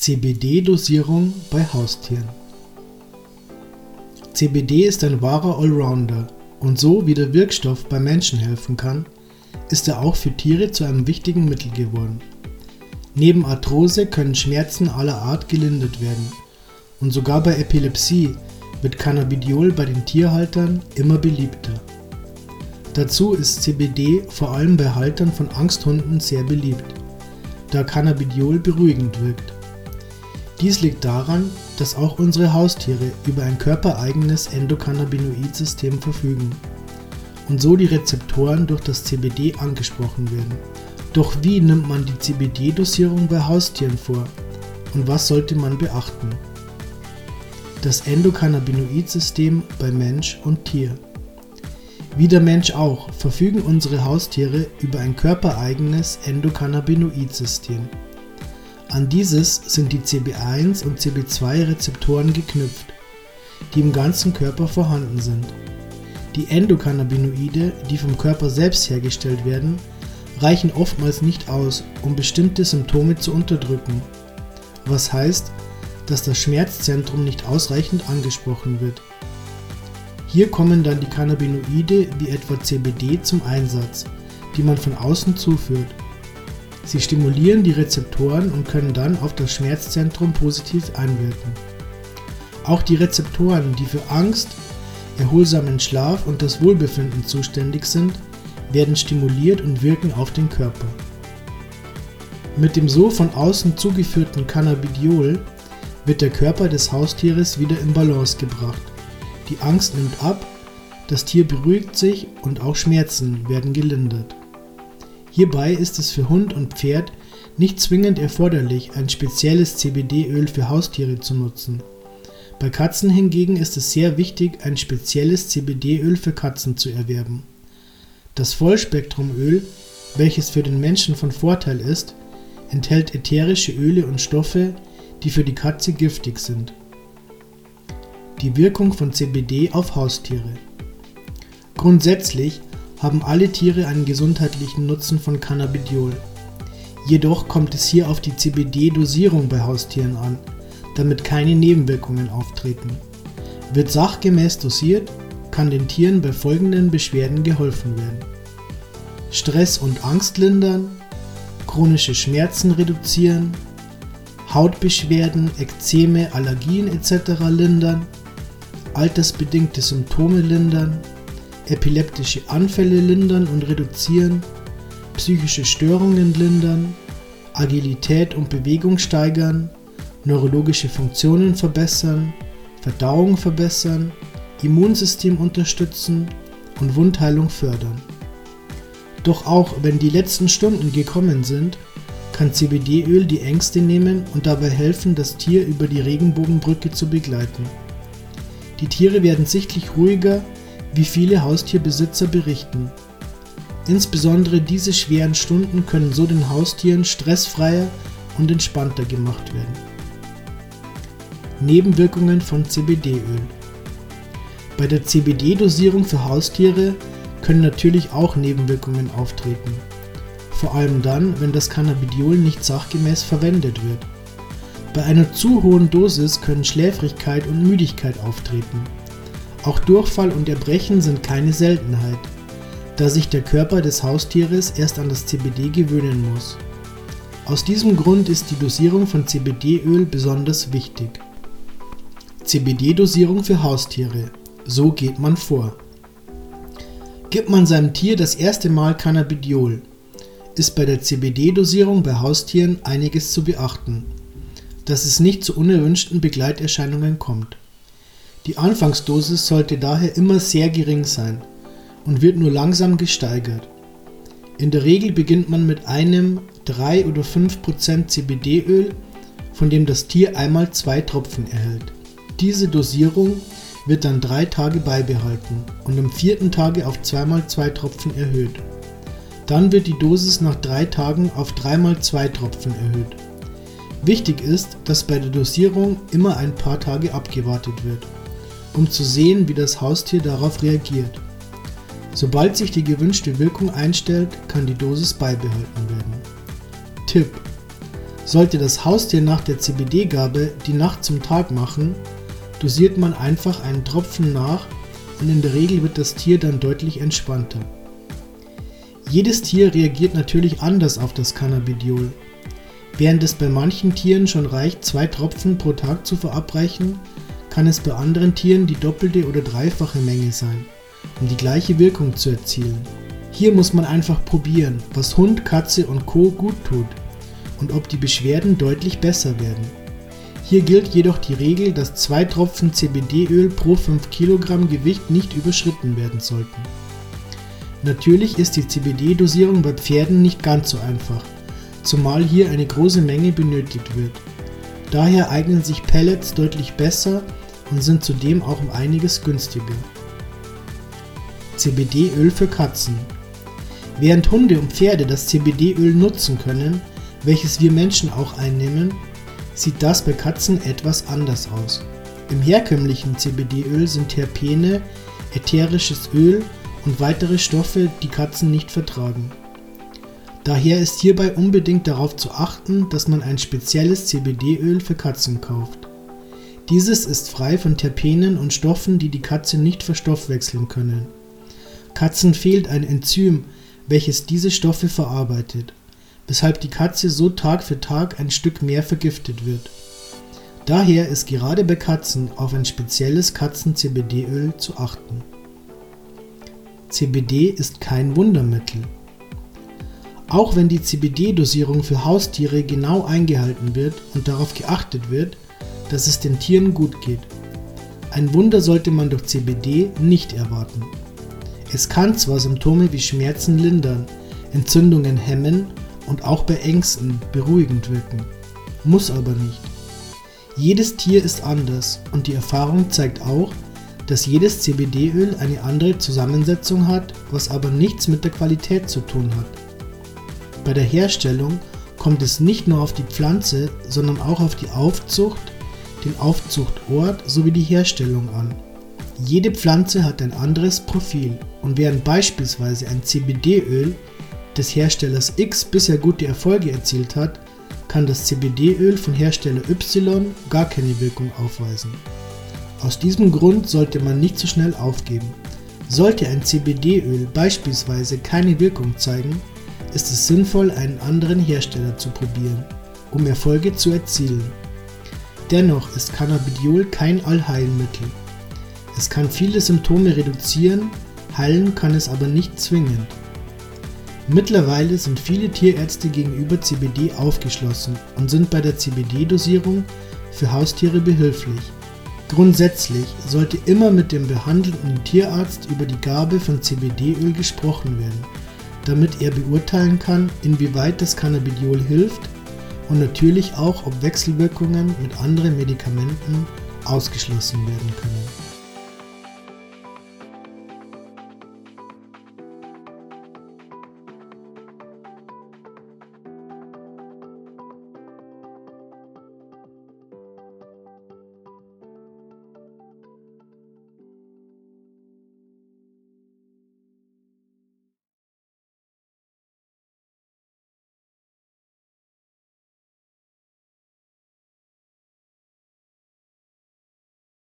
CBD-Dosierung bei Haustieren. CBD ist ein wahrer Allrounder und so wie der Wirkstoff bei Menschen helfen kann, ist er auch für Tiere zu einem wichtigen Mittel geworden. Neben Arthrose können Schmerzen aller Art gelindert werden und sogar bei Epilepsie wird Cannabidiol bei den Tierhaltern immer beliebter. Dazu ist CBD vor allem bei Haltern von Angsthunden sehr beliebt, da Cannabidiol beruhigend wirkt. Dies liegt daran, dass auch unsere Haustiere über ein körpereigenes Endokannabinoid-System verfügen und so die Rezeptoren durch das CBD angesprochen werden. Doch wie nimmt man die CBD-Dosierung bei Haustieren vor und was sollte man beachten? Das Endokannabinoid-System bei Mensch und Tier. Wie der Mensch auch verfügen unsere Haustiere über ein körpereigenes Endokannabinoid-System. An dieses sind die CB1 und CB2 Rezeptoren geknüpft, die im ganzen Körper vorhanden sind. Die Endokannabinoide, die vom Körper selbst hergestellt werden, reichen oftmals nicht aus, um bestimmte Symptome zu unterdrücken, was heißt, dass das Schmerzzentrum nicht ausreichend angesprochen wird. Hier kommen dann die Cannabinoide wie etwa CBD zum Einsatz, die man von außen zuführt Sie stimulieren die Rezeptoren und können dann auf das Schmerzzentrum positiv einwirken. Auch die Rezeptoren, die für Angst, erholsamen Schlaf und das Wohlbefinden zuständig sind, werden stimuliert und wirken auf den Körper. Mit dem so von außen zugeführten Cannabidiol wird der Körper des Haustieres wieder in Balance gebracht. Die Angst nimmt ab, das Tier beruhigt sich und auch Schmerzen werden gelindert. Hierbei ist es für Hund und Pferd nicht zwingend erforderlich, ein spezielles CBD-Öl für Haustiere zu nutzen. Bei Katzen hingegen ist es sehr wichtig, ein spezielles CBD-Öl für Katzen zu erwerben. Das Vollspektrumöl, welches für den Menschen von Vorteil ist, enthält ätherische Öle und Stoffe, die für die Katze giftig sind. Die Wirkung von CBD auf Haustiere. Grundsätzlich haben alle Tiere einen gesundheitlichen Nutzen von Cannabidiol. Jedoch kommt es hier auf die CBD-Dosierung bei Haustieren an, damit keine Nebenwirkungen auftreten. Wird sachgemäß dosiert, kann den Tieren bei folgenden Beschwerden geholfen werden. Stress und Angst lindern, chronische Schmerzen reduzieren, Hautbeschwerden, Ekzeme, Allergien etc. lindern, altersbedingte Symptome lindern, epileptische Anfälle lindern und reduzieren, psychische Störungen lindern, Agilität und Bewegung steigern, neurologische Funktionen verbessern, Verdauung verbessern, Immunsystem unterstützen und Wundheilung fördern. Doch auch wenn die letzten Stunden gekommen sind, kann CBD-Öl die Ängste nehmen und dabei helfen, das Tier über die Regenbogenbrücke zu begleiten. Die Tiere werden sichtlich ruhiger wie viele Haustierbesitzer berichten. Insbesondere diese schweren Stunden können so den Haustieren stressfreier und entspannter gemacht werden. Nebenwirkungen von CBD-Öl Bei der CBD-Dosierung für Haustiere können natürlich auch Nebenwirkungen auftreten. Vor allem dann, wenn das Cannabidiol nicht sachgemäß verwendet wird. Bei einer zu hohen Dosis können Schläfrigkeit und Müdigkeit auftreten. Auch Durchfall und Erbrechen sind keine Seltenheit, da sich der Körper des Haustieres erst an das CBD gewöhnen muss. Aus diesem Grund ist die Dosierung von CBD-Öl besonders wichtig. CBD-Dosierung für Haustiere. So geht man vor. Gibt man seinem Tier das erste Mal Cannabidiol, ist bei der CBD-Dosierung bei Haustieren einiges zu beachten, dass es nicht zu unerwünschten Begleiterscheinungen kommt. Die Anfangsdosis sollte daher immer sehr gering sein und wird nur langsam gesteigert. In der Regel beginnt man mit einem 3 oder 5% CBD-Öl, von dem das Tier einmal zwei Tropfen erhält. Diese Dosierung wird dann drei Tage beibehalten und am vierten Tage auf 2x2 Tropfen erhöht. Dann wird die Dosis nach drei Tagen auf 3x2 Tropfen erhöht. Wichtig ist, dass bei der Dosierung immer ein paar Tage abgewartet wird um zu sehen, wie das Haustier darauf reagiert. Sobald sich die gewünschte Wirkung einstellt, kann die Dosis beibehalten werden. Tipp: Sollte das Haustier nach der CBD-Gabe die Nacht zum Tag machen, dosiert man einfach einen Tropfen nach und in der Regel wird das Tier dann deutlich entspannter. Jedes Tier reagiert natürlich anders auf das Cannabidiol. Während es bei manchen Tieren schon reicht, zwei Tropfen pro Tag zu verabreichen, kann es bei anderen Tieren die doppelte oder dreifache Menge sein, um die gleiche Wirkung zu erzielen. Hier muss man einfach probieren, was Hund, Katze und Co gut tut und ob die Beschwerden deutlich besser werden. Hier gilt jedoch die Regel, dass zwei Tropfen CBD-Öl pro 5 Kilogramm Gewicht nicht überschritten werden sollten. Natürlich ist die CBD-Dosierung bei Pferden nicht ganz so einfach, zumal hier eine große Menge benötigt wird. Daher eignen sich Pellets deutlich besser und sind zudem auch um einiges günstiger. CBD-Öl für Katzen. Während Hunde und Pferde das CBD-Öl nutzen können, welches wir Menschen auch einnehmen, sieht das bei Katzen etwas anders aus. Im herkömmlichen CBD-Öl sind Terpene, ätherisches Öl und weitere Stoffe, die Katzen nicht vertragen. Daher ist hierbei unbedingt darauf zu achten, dass man ein spezielles CBD-Öl für Katzen kauft. Dieses ist frei von Terpenen und Stoffen, die die Katze nicht verstoffwechseln können. Katzen fehlt ein Enzym, welches diese Stoffe verarbeitet weshalb die Katze so Tag für Tag ein Stück mehr vergiftet wird. Daher ist gerade bei Katzen auf ein spezielles Katzen-CBD-Öl zu achten. CBD ist kein Wundermittel. Auch wenn die CBD-Dosierung für Haustiere genau eingehalten wird und darauf geachtet wird, dass es den Tieren gut geht. Ein Wunder sollte man durch CBD nicht erwarten. Es kann zwar Symptome wie Schmerzen lindern, Entzündungen hemmen und auch bei Ängsten beruhigend wirken, muss aber nicht. Jedes Tier ist anders und die Erfahrung zeigt auch, dass jedes CBD-Öl eine andere Zusammensetzung hat, was aber nichts mit der Qualität zu tun hat. Bei der Herstellung kommt es nicht nur auf die Pflanze, sondern auch auf die Aufzucht, den Aufzuchtort sowie die Herstellung an. Jede Pflanze hat ein anderes Profil und während beispielsweise ein CBD-Öl des Herstellers X bisher gute Erfolge erzielt hat, kann das CBD-Öl von Hersteller Y gar keine Wirkung aufweisen. Aus diesem Grund sollte man nicht zu so schnell aufgeben. Sollte ein CBD-Öl beispielsweise keine Wirkung zeigen, ist es sinnvoll, einen anderen Hersteller zu probieren, um Erfolge zu erzielen. Dennoch ist Cannabidiol kein Allheilmittel. Es kann viele Symptome reduzieren, heilen kann es aber nicht zwingend. Mittlerweile sind viele Tierärzte gegenüber CBD aufgeschlossen und sind bei der CBD-Dosierung für Haustiere behilflich. Grundsätzlich sollte immer mit dem behandelnden Tierarzt über die Gabe von CBD-Öl gesprochen werden, damit er beurteilen kann, inwieweit das Cannabidiol hilft und natürlich auch, ob Wechselwirkungen mit anderen Medikamenten ausgeschlossen werden können.